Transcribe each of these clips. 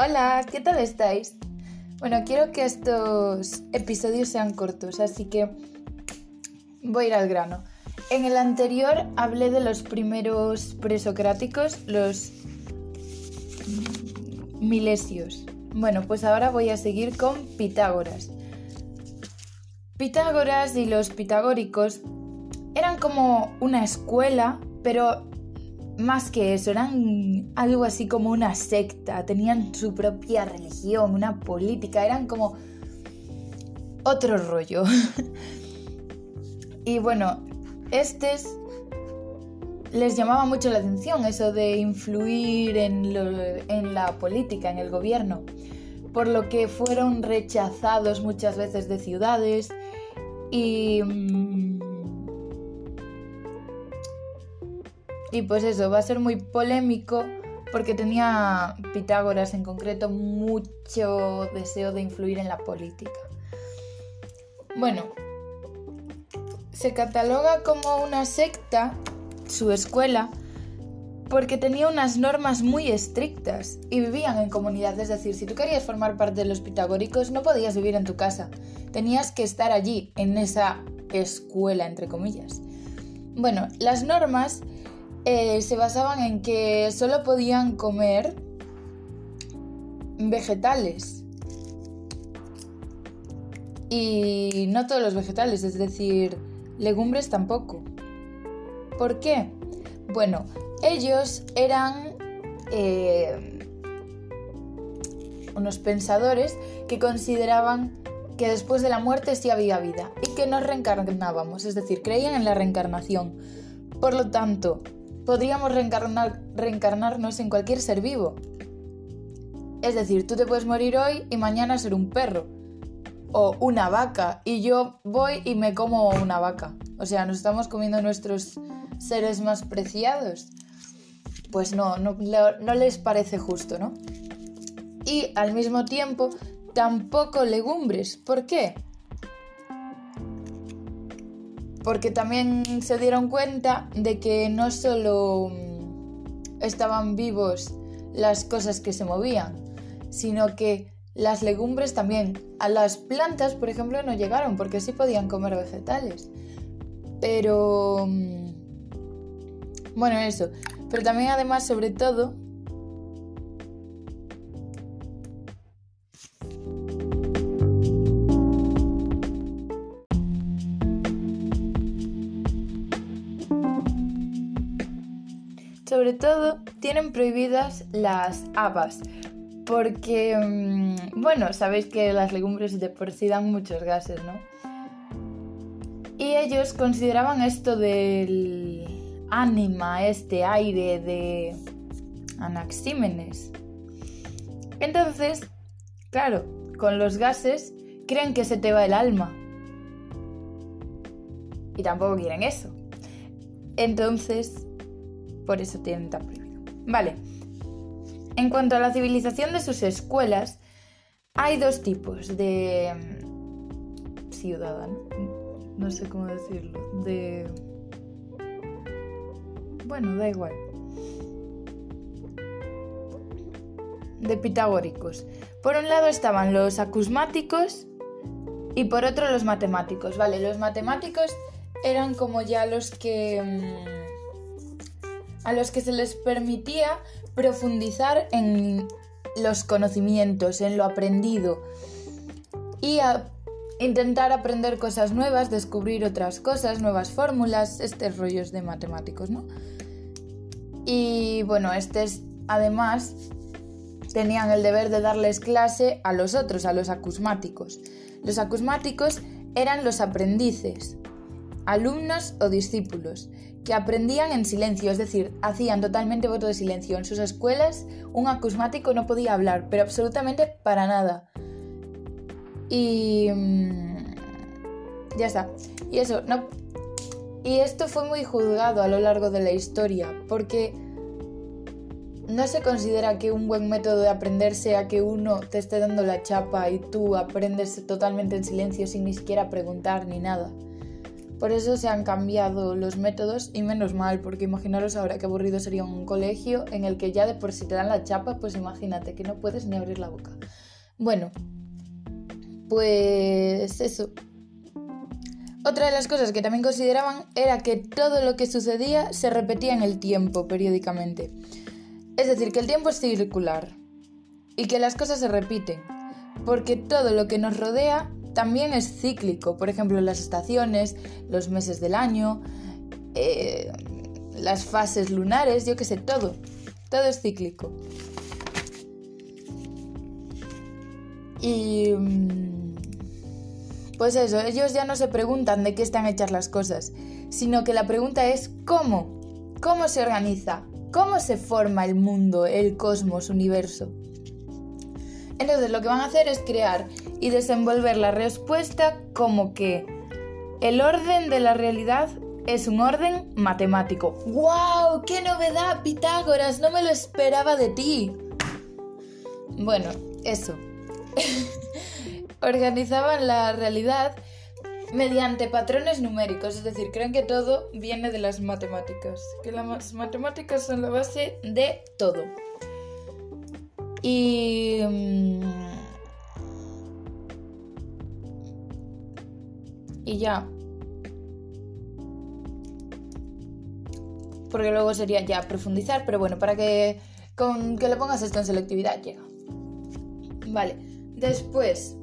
Hola, ¿qué tal estáis? Bueno, quiero que estos episodios sean cortos, así que voy a ir al grano. En el anterior hablé de los primeros presocráticos, los milesios. Bueno, pues ahora voy a seguir con Pitágoras. Pitágoras y los pitagóricos eran como una escuela, pero más que eso, eran algo así como una secta, tenían su propia religión, una política, eran como otro rollo. y bueno, estos les llamaba mucho la atención eso de influir en, en la política, en el gobierno, por lo que fueron rechazados muchas veces de ciudades y Y pues eso, va a ser muy polémico porque tenía Pitágoras en concreto mucho deseo de influir en la política. Bueno, se cataloga como una secta su escuela porque tenía unas normas muy estrictas y vivían en comunidad, es decir, si tú querías formar parte de los pitagóricos no podías vivir en tu casa, tenías que estar allí, en esa escuela, entre comillas. Bueno, las normas eh, se basaban en que solo podían comer vegetales. Y no todos los vegetales, es decir, legumbres tampoco. ¿Por qué? Bueno, ellos eran eh, unos pensadores que consideraban que después de la muerte sí había vida y que nos reencarnábamos, es decir, creían en la reencarnación. Por lo tanto, podríamos reencarnarnos en cualquier ser vivo. Es decir, tú te puedes morir hoy y mañana ser un perro. O una vaca. Y yo voy y me como una vaca. O sea, nos estamos comiendo nuestros seres más preciados. Pues no, no, les parece justo, ¿no? Y al mismo tiempo, tampoco legumbres. ¿Por qué? Porque también se dieron cuenta de que no solo mm, estaban vivos las cosas que se movían, sino que las legumbres también. A las plantas, por ejemplo, no llegaron porque sí podían comer vegetales. Pero... Mm, bueno, eso. Pero también además, sobre todo, Sobre todo tienen prohibidas las habas, porque, mm, bueno, sabéis que las legumbres de por sí dan muchos gases, ¿no? Y ellos consideraban esto del ánima, este aire de Anaxímenes. Entonces, claro, con los gases creen que se te va el alma. Y tampoco quieren eso. Entonces, por eso tienen tan prohibido. Vale. En cuanto a la civilización de sus escuelas, hay dos tipos de mm, ciudadano. No sé cómo decirlo. De... Bueno, da igual. De pitagóricos. Por un lado estaban los acusmáticos y por otro los matemáticos. Vale, los matemáticos eran como ya los que... A los que se les permitía profundizar en los conocimientos, en lo aprendido y intentar aprender cosas nuevas, descubrir otras cosas, nuevas fórmulas, estos rollos de matemáticos, ¿no? Y bueno, estos además tenían el deber de darles clase a los otros, a los acusmáticos. Los acusmáticos eran los aprendices, alumnos o discípulos, que aprendían en silencio, es decir, hacían totalmente voto de silencio. En sus escuelas un acusmático no podía hablar, pero absolutamente para nada. Y... Mm, ya está. Y eso, no... Y esto fue muy juzgado a lo largo de la historia, porque no se considera que un buen método de aprender sea que uno te esté dando la chapa y tú aprendes totalmente en silencio sin ni siquiera preguntar ni nada. Por eso se han cambiado los métodos y menos mal, porque imaginaros ahora qué aburrido sería un colegio en el que ya de por si te dan la chapa, pues imagínate que no puedes ni abrir la boca. Bueno, pues eso. Otra de las cosas que también consideraban era que todo lo que sucedía se repetía en el tiempo periódicamente. Es decir, que el tiempo es circular y que las cosas se repiten, porque todo lo que nos rodea también es cíclico. Por ejemplo, las estaciones, los meses del año, eh, las fases lunares, yo qué sé, todo. Todo es cíclico. Y... Mm, pues eso, ellos ya no se preguntan de qué están hechas las cosas, sino que la pregunta es ¿cómo? ¿Cómo se organiza? ¿Cómo se forma el mundo, el cosmos, universo? Entonces lo que van a hacer es crear y desenvolver la respuesta como que el orden de la realidad es un orden matemático. ¡Wow! ¡Qué novedad, Pitágoras! No me lo esperaba de ti. Bueno, eso. Organizaban la realidad mediante patrones numéricos, es decir, creen que todo viene de las matemáticas, que las matemáticas son la base de todo. Y... y ya. Porque luego sería ya profundizar, pero bueno, para que con que le pongas esto en selectividad llega. Vale, después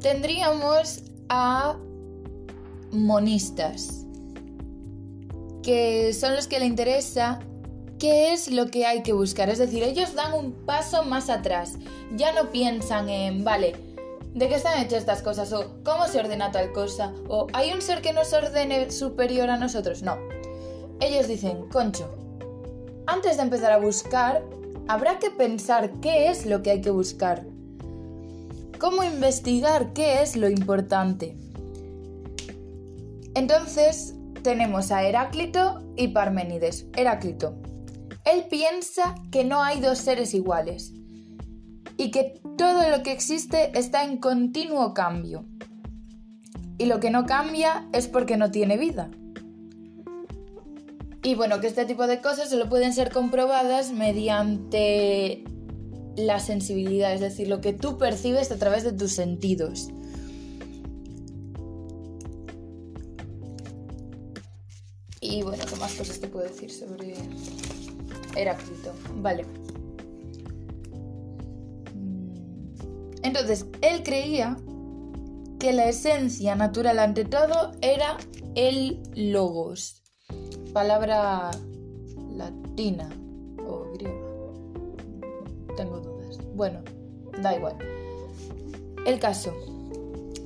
tendríamos a monistas, que son los que le interesa qué es lo que hay que buscar. Es decir, ellos dan un paso más atrás. Ya no piensan en, vale, ¿de qué están hechas estas cosas? O ¿cómo se ordena tal cosa? O ¿hay un ser que nos ordene superior a nosotros? No. Ellos dicen, concho, antes de empezar a buscar, habrá que pensar qué es lo que hay que buscar. ¿Cómo investigar qué es lo importante? Entonces tenemos a Heráclito y Parménides. Heráclito, él piensa que no hay dos seres iguales y que todo lo que existe está en continuo cambio. Y lo que no cambia es porque no tiene vida. Y bueno, que este tipo de cosas solo pueden ser comprobadas mediante la sensibilidad, es decir, lo que tú percibes a través de tus sentidos. Y bueno, ¿qué más cosas te puedo decir sobre Heráclito. Vale. Entonces, él creía que la esencia natural ante todo era el logos, palabra latina o griega. Tengo dudas. Bueno, da igual. El caso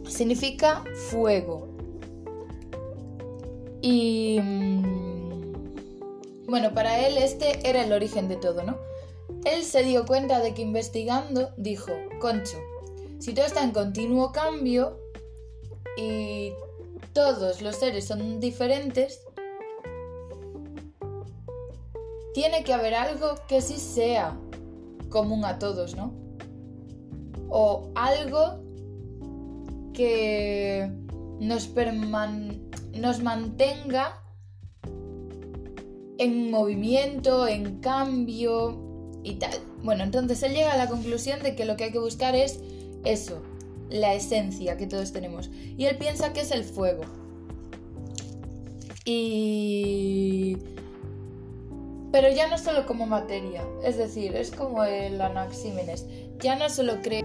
significa fuego. Y mm, bueno, para él este era el origen de todo, ¿no? Él se dio cuenta de que investigando dijo, concho, si todo está en continuo cambio y todos los seres son diferentes, tiene que haber algo que sí sea común a todos, ¿no? O algo que nos, nos mantenga en movimiento, en cambio y tal. Bueno, entonces él llega a la conclusión de que lo que hay que buscar es eso, la esencia que todos tenemos. Y él piensa que es el fuego. Y... Pero ya no solo como materia, es decir, es como el Anaxímenes, ya no solo cree...